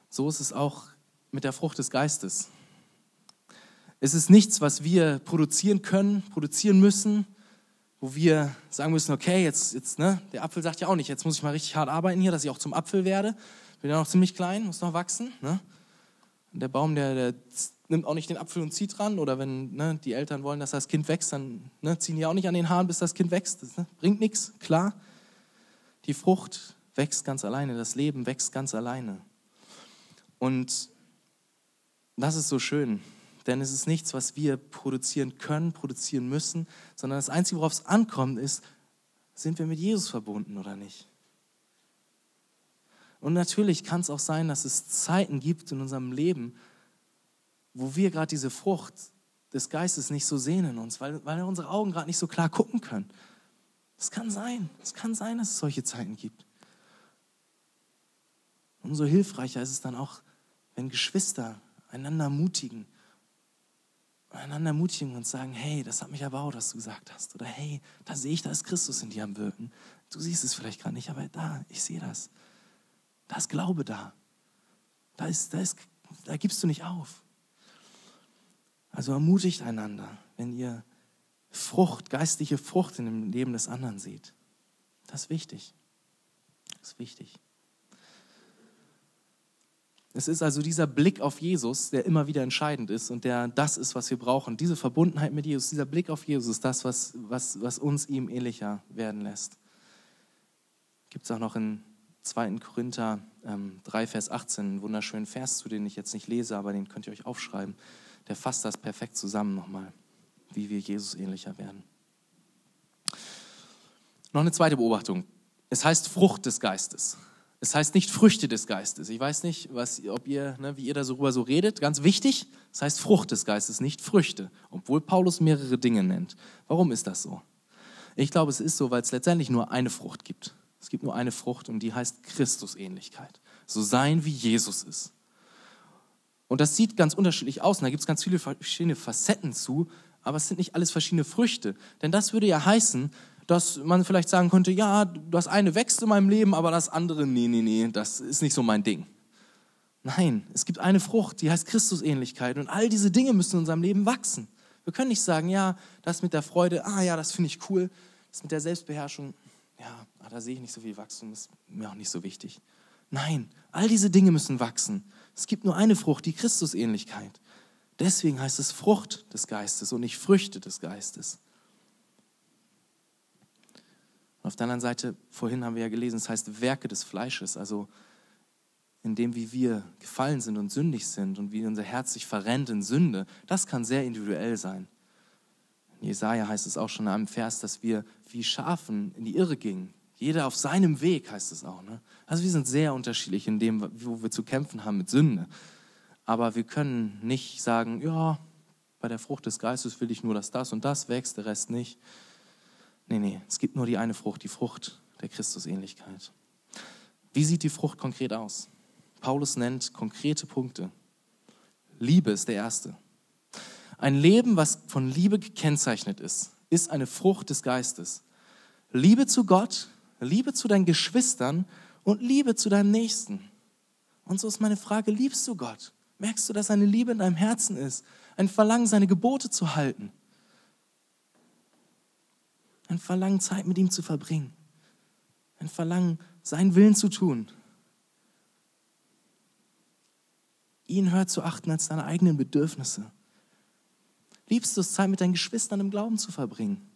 [SPEAKER 1] So ist es auch mit der Frucht des Geistes. Es ist nichts, was wir produzieren können, produzieren müssen, wo wir sagen müssen, okay, jetzt, jetzt, ne, der Apfel sagt ja auch nicht, jetzt muss ich mal richtig hart arbeiten hier, dass ich auch zum Apfel werde. Bin ja noch ziemlich klein, muss noch wachsen. Ne? Und der Baum, der, der nimmt auch nicht den Apfel und zieht dran. Oder wenn ne, die Eltern wollen, dass das Kind wächst, dann ne, ziehen die auch nicht an den Haaren, bis das Kind wächst. Das ne, bringt nichts, klar. Die Frucht wächst ganz alleine, das Leben wächst ganz alleine. Und das ist so schön. Denn es ist nichts, was wir produzieren können, produzieren müssen, sondern das Einzige, worauf es ankommt, ist, sind wir mit Jesus verbunden oder nicht? Und natürlich kann es auch sein, dass es Zeiten gibt in unserem Leben, wo wir gerade diese Frucht des Geistes nicht so sehen in uns, weil, weil unsere Augen gerade nicht so klar gucken können. Es kann sein, es kann sein, dass es solche Zeiten gibt. Umso hilfreicher ist es dann auch, wenn Geschwister einander mutigen einander ermutigen und sagen, hey, das hat mich erbaut, was du gesagt hast. Oder hey, da sehe ich, da ist Christus in dir am Wirken. Du siehst es vielleicht gerade nicht, aber da, ich sehe das. Da ist Glaube da. Da, ist, da, ist, da gibst du nicht auf. Also ermutigt einander, wenn ihr Frucht, geistliche Frucht in dem Leben des anderen seht. Das ist wichtig. Das ist wichtig. Es ist also dieser Blick auf Jesus, der immer wieder entscheidend ist und der das ist, was wir brauchen. Diese Verbundenheit mit Jesus, dieser Blick auf Jesus ist das, was, was, was uns ihm ähnlicher werden lässt. Gibt es auch noch in 2. Korinther ähm, 3, Vers 18 einen wunderschönen Vers, zu den ich jetzt nicht lese, aber den könnt ihr euch aufschreiben. Der fasst das perfekt zusammen nochmal, wie wir Jesus ähnlicher werden. Noch eine zweite Beobachtung. Es heißt Frucht des Geistes. Es heißt nicht Früchte des Geistes. Ich weiß nicht, was, ob ihr, ne, wie ihr darüber so redet. Ganz wichtig, es heißt Frucht des Geistes, nicht Früchte, obwohl Paulus mehrere Dinge nennt. Warum ist das so? Ich glaube, es ist so, weil es letztendlich nur eine Frucht gibt. Es gibt nur eine Frucht und die heißt Christusähnlichkeit. So sein, wie Jesus ist. Und das sieht ganz unterschiedlich aus und da gibt es ganz viele verschiedene Facetten zu, aber es sind nicht alles verschiedene Früchte. Denn das würde ja heißen, dass man vielleicht sagen könnte, ja, das eine wächst in meinem Leben, aber das andere, nee, nee, nee, das ist nicht so mein Ding. Nein, es gibt eine Frucht, die heißt Christusähnlichkeit und all diese Dinge müssen in unserem Leben wachsen. Wir können nicht sagen, ja, das mit der Freude, ah ja, das finde ich cool, das mit der Selbstbeherrschung, ja, ah, da sehe ich nicht so viel Wachstum, ist mir auch nicht so wichtig. Nein, all diese Dinge müssen wachsen. Es gibt nur eine Frucht, die Christusähnlichkeit. Deswegen heißt es Frucht des Geistes und nicht Früchte des Geistes. Und auf der anderen Seite, vorhin haben wir ja gelesen, es heißt Werke des Fleisches, also in dem, wie wir gefallen sind und sündig sind und wie unser Herz sich verrennt in Sünde, das kann sehr individuell sein. In Jesaja heißt es auch schon in einem Vers, dass wir wie Schafen in die Irre gingen. Jeder auf seinem Weg, heißt es auch. Ne? Also wir sind sehr unterschiedlich in dem, wo wir zu kämpfen haben mit Sünde. Aber wir können nicht sagen, ja, bei der Frucht des Geistes will ich nur, dass das und das wächst, der Rest nicht. Nee, nee, es gibt nur die eine Frucht, die Frucht der Christusähnlichkeit. Wie sieht die Frucht konkret aus? Paulus nennt konkrete Punkte. Liebe ist der erste. Ein Leben, was von Liebe gekennzeichnet ist, ist eine Frucht des Geistes. Liebe zu Gott, Liebe zu deinen Geschwistern und Liebe zu deinem Nächsten. Und so ist meine Frage, liebst du Gott? Merkst du, dass eine Liebe in deinem Herzen ist? Ein Verlangen, seine Gebote zu halten? Ein Verlangen, Zeit mit ihm zu verbringen. Ein Verlangen, seinen Willen zu tun. Ihn höher zu achten als deine eigenen Bedürfnisse. Liebst du es, Zeit mit deinen Geschwistern im Glauben zu verbringen?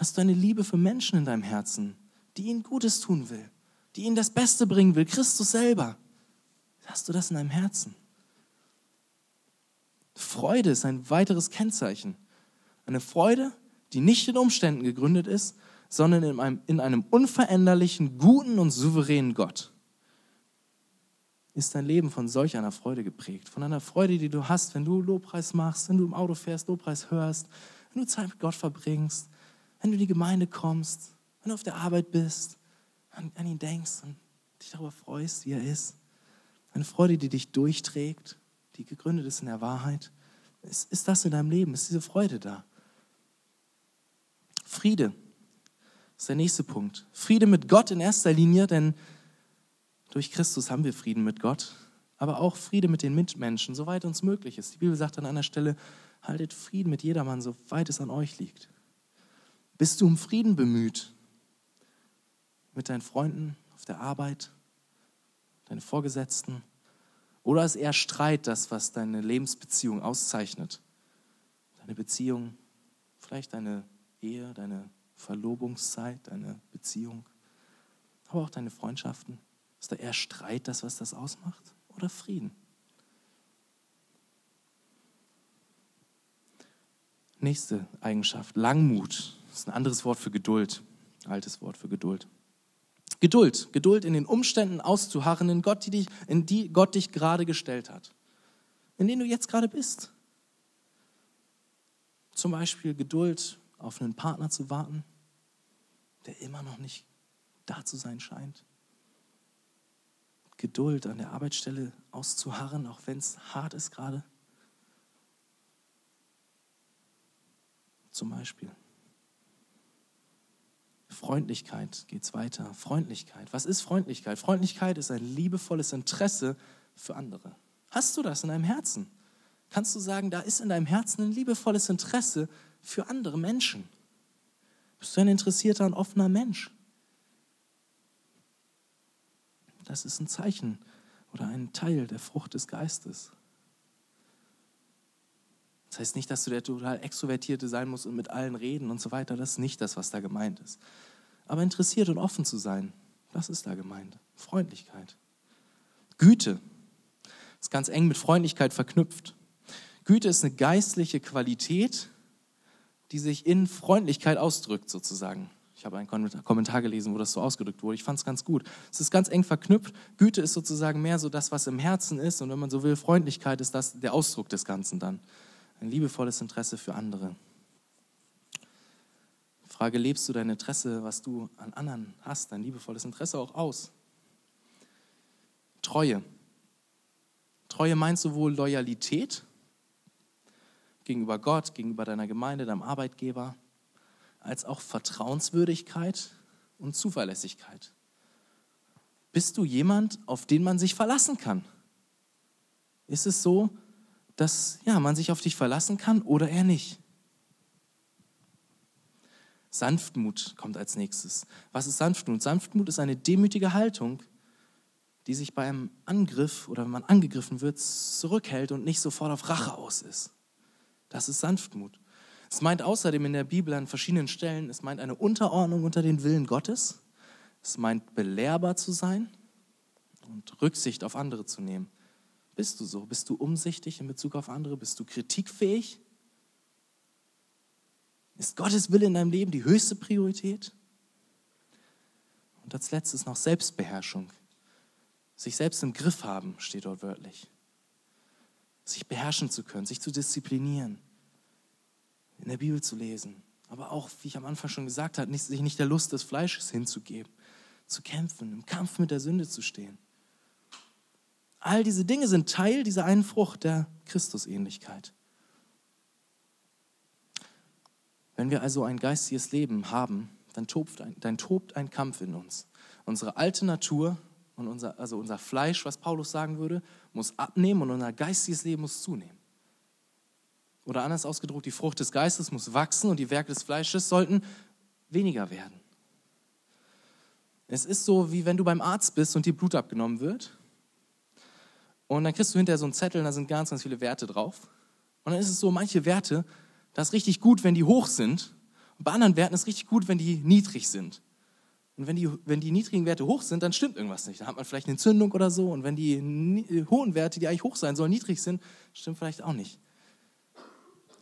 [SPEAKER 1] Hast du eine Liebe für Menschen in deinem Herzen, die ihnen Gutes tun will, die ihnen das Beste bringen will, Christus selber? Hast du das in deinem Herzen? Freude ist ein weiteres Kennzeichen. Eine Freude, die nicht in Umständen gegründet ist, sondern in einem, in einem unveränderlichen, guten und souveränen Gott. Ist dein Leben von solch einer Freude geprägt? Von einer Freude, die du hast, wenn du Lobpreis machst, wenn du im Auto fährst, Lobpreis hörst, wenn du Zeit mit Gott verbringst, wenn du in die Gemeinde kommst, wenn du auf der Arbeit bist, an, an ihn denkst und dich darüber freust, wie er ist. Eine Freude, die dich durchträgt, die gegründet ist in der Wahrheit. Ist, ist das in deinem Leben? Ist diese Freude da? Friede ist der nächste Punkt. Friede mit Gott in erster Linie, denn durch Christus haben wir Frieden mit Gott, aber auch Friede mit den Mitmenschen, soweit uns möglich ist. Die Bibel sagt an einer Stelle, haltet Frieden mit jedermann, soweit es an euch liegt. Bist du um Frieden bemüht? Mit deinen Freunden auf der Arbeit, deine Vorgesetzten? Oder ist eher Streit das, was deine Lebensbeziehung auszeichnet? Deine Beziehung, vielleicht deine Ehe, deine Verlobungszeit, deine Beziehung, aber auch deine Freundschaften. Ist da eher Streit das, was das ausmacht? Oder Frieden? Nächste Eigenschaft, Langmut. Das ist ein anderes Wort für Geduld, altes Wort für Geduld. Geduld, Geduld in den Umständen auszuharren, in, Gott, die dich, in die Gott dich gerade gestellt hat, in denen du jetzt gerade bist. Zum Beispiel Geduld auf einen Partner zu warten, der immer noch nicht da zu sein scheint. Geduld an der Arbeitsstelle auszuharren, auch wenn es hart ist gerade. Zum Beispiel. Freundlichkeit geht es weiter. Freundlichkeit. Was ist Freundlichkeit? Freundlichkeit ist ein liebevolles Interesse für andere. Hast du das in deinem Herzen? Kannst du sagen, da ist in deinem Herzen ein liebevolles Interesse für andere Menschen? Bist du ein interessierter und offener Mensch? Das ist ein Zeichen oder ein Teil der Frucht des Geistes. Das heißt nicht, dass du der total Extrovertierte sein musst und mit allen reden und so weiter. Das ist nicht das, was da gemeint ist. Aber interessiert und offen zu sein, das ist da gemeint. Freundlichkeit. Güte ist ganz eng mit Freundlichkeit verknüpft. Güte ist eine geistliche Qualität, die sich in Freundlichkeit ausdrückt, sozusagen. Ich habe einen Kommentar gelesen, wo das so ausgedrückt wurde. Ich fand es ganz gut. Es ist ganz eng verknüpft. Güte ist sozusagen mehr so das, was im Herzen ist. Und wenn man so will, Freundlichkeit ist das der Ausdruck des Ganzen dann. Ein liebevolles Interesse für andere. Frage, lebst du dein Interesse, was du an anderen hast, dein liebevolles Interesse auch aus? Treue. Treue meint sowohl Loyalität gegenüber Gott, gegenüber deiner Gemeinde, deinem Arbeitgeber, als auch Vertrauenswürdigkeit und Zuverlässigkeit. Bist du jemand, auf den man sich verlassen kann? Ist es so, dass ja, man sich auf dich verlassen kann oder er nicht? Sanftmut kommt als nächstes. Was ist Sanftmut? Sanftmut ist eine demütige Haltung, die sich beim Angriff oder wenn man angegriffen wird, zurückhält und nicht sofort auf Rache aus ist. Das ist Sanftmut. Es meint außerdem in der Bibel an verschiedenen Stellen, es meint eine Unterordnung unter den Willen Gottes. Es meint belehrbar zu sein und Rücksicht auf andere zu nehmen. Bist du so? Bist du umsichtig in Bezug auf andere? Bist du kritikfähig? Ist Gottes Wille in deinem Leben die höchste Priorität? Und als letztes noch Selbstbeherrschung. Sich selbst im Griff haben, steht dort wörtlich. Sich beherrschen zu können, sich zu disziplinieren, in der Bibel zu lesen. Aber auch, wie ich am Anfang schon gesagt habe, sich nicht der Lust des Fleisches hinzugeben, zu kämpfen, im Kampf mit der Sünde zu stehen. All diese Dinge sind Teil dieser einen Frucht der Christusähnlichkeit. Wenn wir also ein geistiges Leben haben, dann tobt ein, dann tobt ein Kampf in uns. Unsere alte Natur und unser, also unser Fleisch, was Paulus sagen würde, muss abnehmen und unser geistiges Leben muss zunehmen. Oder anders ausgedrückt, die Frucht des Geistes muss wachsen und die Werke des Fleisches sollten weniger werden. Es ist so, wie wenn du beim Arzt bist und dir Blut abgenommen wird. Und dann kriegst du hinterher so einen Zettel und da sind ganz, ganz viele Werte drauf. Und dann ist es so, manche Werte das ist richtig gut, wenn die hoch sind. Und bei anderen Werten ist es richtig gut, wenn die niedrig sind. Und wenn die, wenn die niedrigen Werte hoch sind, dann stimmt irgendwas nicht. Dann hat man vielleicht eine Entzündung oder so. Und wenn die äh, hohen Werte, die eigentlich hoch sein sollen, niedrig sind, stimmt vielleicht auch nicht.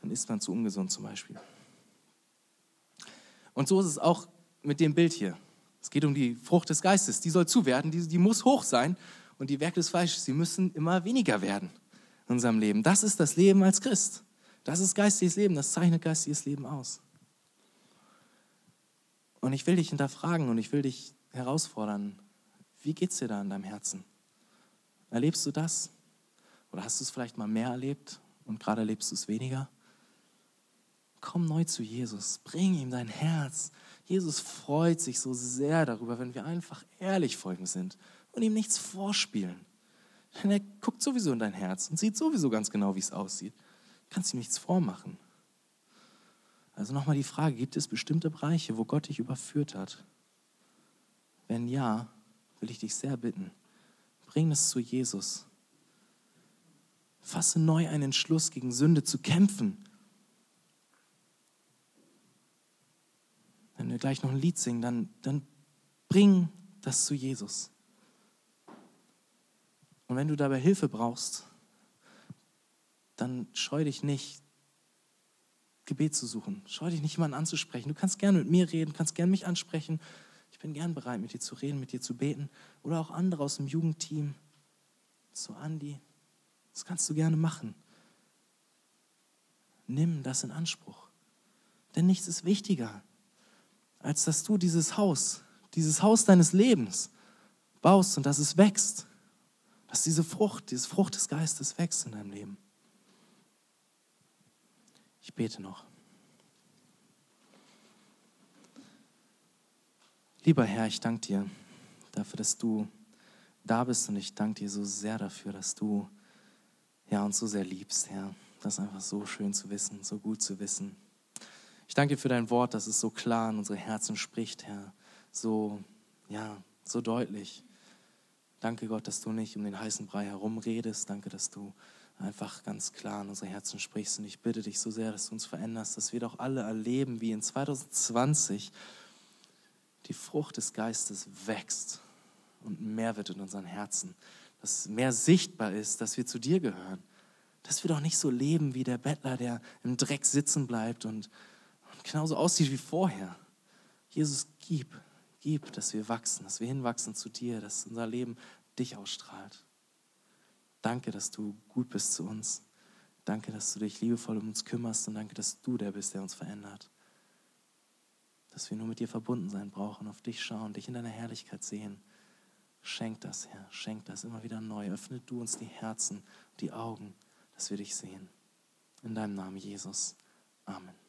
[SPEAKER 1] Dann ist man zu ungesund zum Beispiel. Und so ist es auch mit dem Bild hier. Es geht um die Frucht des Geistes. Die soll zuwerden, die, die muss hoch sein. Und die Werke des Fleisches, die müssen immer weniger werden in unserem Leben. Das ist das Leben als Christ. Das ist geistiges Leben, das zeichnet geistiges Leben aus. Und ich will dich hinterfragen und ich will dich herausfordern. Wie geht es dir da in deinem Herzen? Erlebst du das? Oder hast du es vielleicht mal mehr erlebt und gerade erlebst du es weniger? Komm neu zu Jesus, bring ihm dein Herz. Jesus freut sich so sehr darüber, wenn wir einfach ehrlich vor ihm sind und ihm nichts vorspielen. Denn er guckt sowieso in dein Herz und sieht sowieso ganz genau, wie es aussieht kannst ihm nichts vormachen. Also nochmal die Frage, gibt es bestimmte Bereiche, wo Gott dich überführt hat? Wenn ja, will ich dich sehr bitten, bring es zu Jesus. Fasse neu einen Entschluss, gegen Sünde zu kämpfen. Wenn wir gleich noch ein Lied singen, dann, dann bring das zu Jesus. Und wenn du dabei Hilfe brauchst, dann scheu dich nicht, Gebet zu suchen. Scheu dich nicht, jemanden anzusprechen. Du kannst gerne mit mir reden, kannst gerne mich ansprechen. Ich bin gern bereit, mit dir zu reden, mit dir zu beten. Oder auch andere aus dem Jugendteam. So, Andi, das kannst du gerne machen. Nimm das in Anspruch. Denn nichts ist wichtiger, als dass du dieses Haus, dieses Haus deines Lebens baust und dass es wächst. Dass diese Frucht, diese Frucht des Geistes wächst in deinem Leben. Ich bete noch. Lieber Herr, ich danke dir dafür, dass du da bist und ich danke dir so sehr dafür, dass du ja, uns so sehr liebst, Herr. Das ist einfach so schön zu wissen, so gut zu wissen. Ich danke dir für dein Wort, dass es so klar in unsere Herzen spricht, Herr. So, ja, so deutlich. Danke Gott, dass du nicht um den heißen Brei herumredest. Danke, dass du einfach ganz klar in unsere Herzen sprichst. Und ich bitte dich so sehr, dass du uns veränderst, dass wir doch alle erleben, wie in 2020 die Frucht des Geistes wächst und mehr wird in unseren Herzen. Dass mehr sichtbar ist, dass wir zu dir gehören. Dass wir doch nicht so leben wie der Bettler, der im Dreck sitzen bleibt und, genauso aussieht wie vorher. Jesus, gib, gib, dass wir wachsen, dass wir hinwachsen zu dir, dass unser Leben dich ausstrahlt. Danke, dass du gut bist zu uns. Danke, dass du dich liebevoll um uns kümmerst und danke, dass du der bist, der uns verändert. Dass wir nur mit dir verbunden sein brauchen, auf dich schauen, dich in deiner Herrlichkeit sehen. Schenk das, Herr, schenk das immer wieder neu. Öffne du uns die Herzen, die Augen, dass wir dich sehen. In deinem Namen, Jesus. Amen.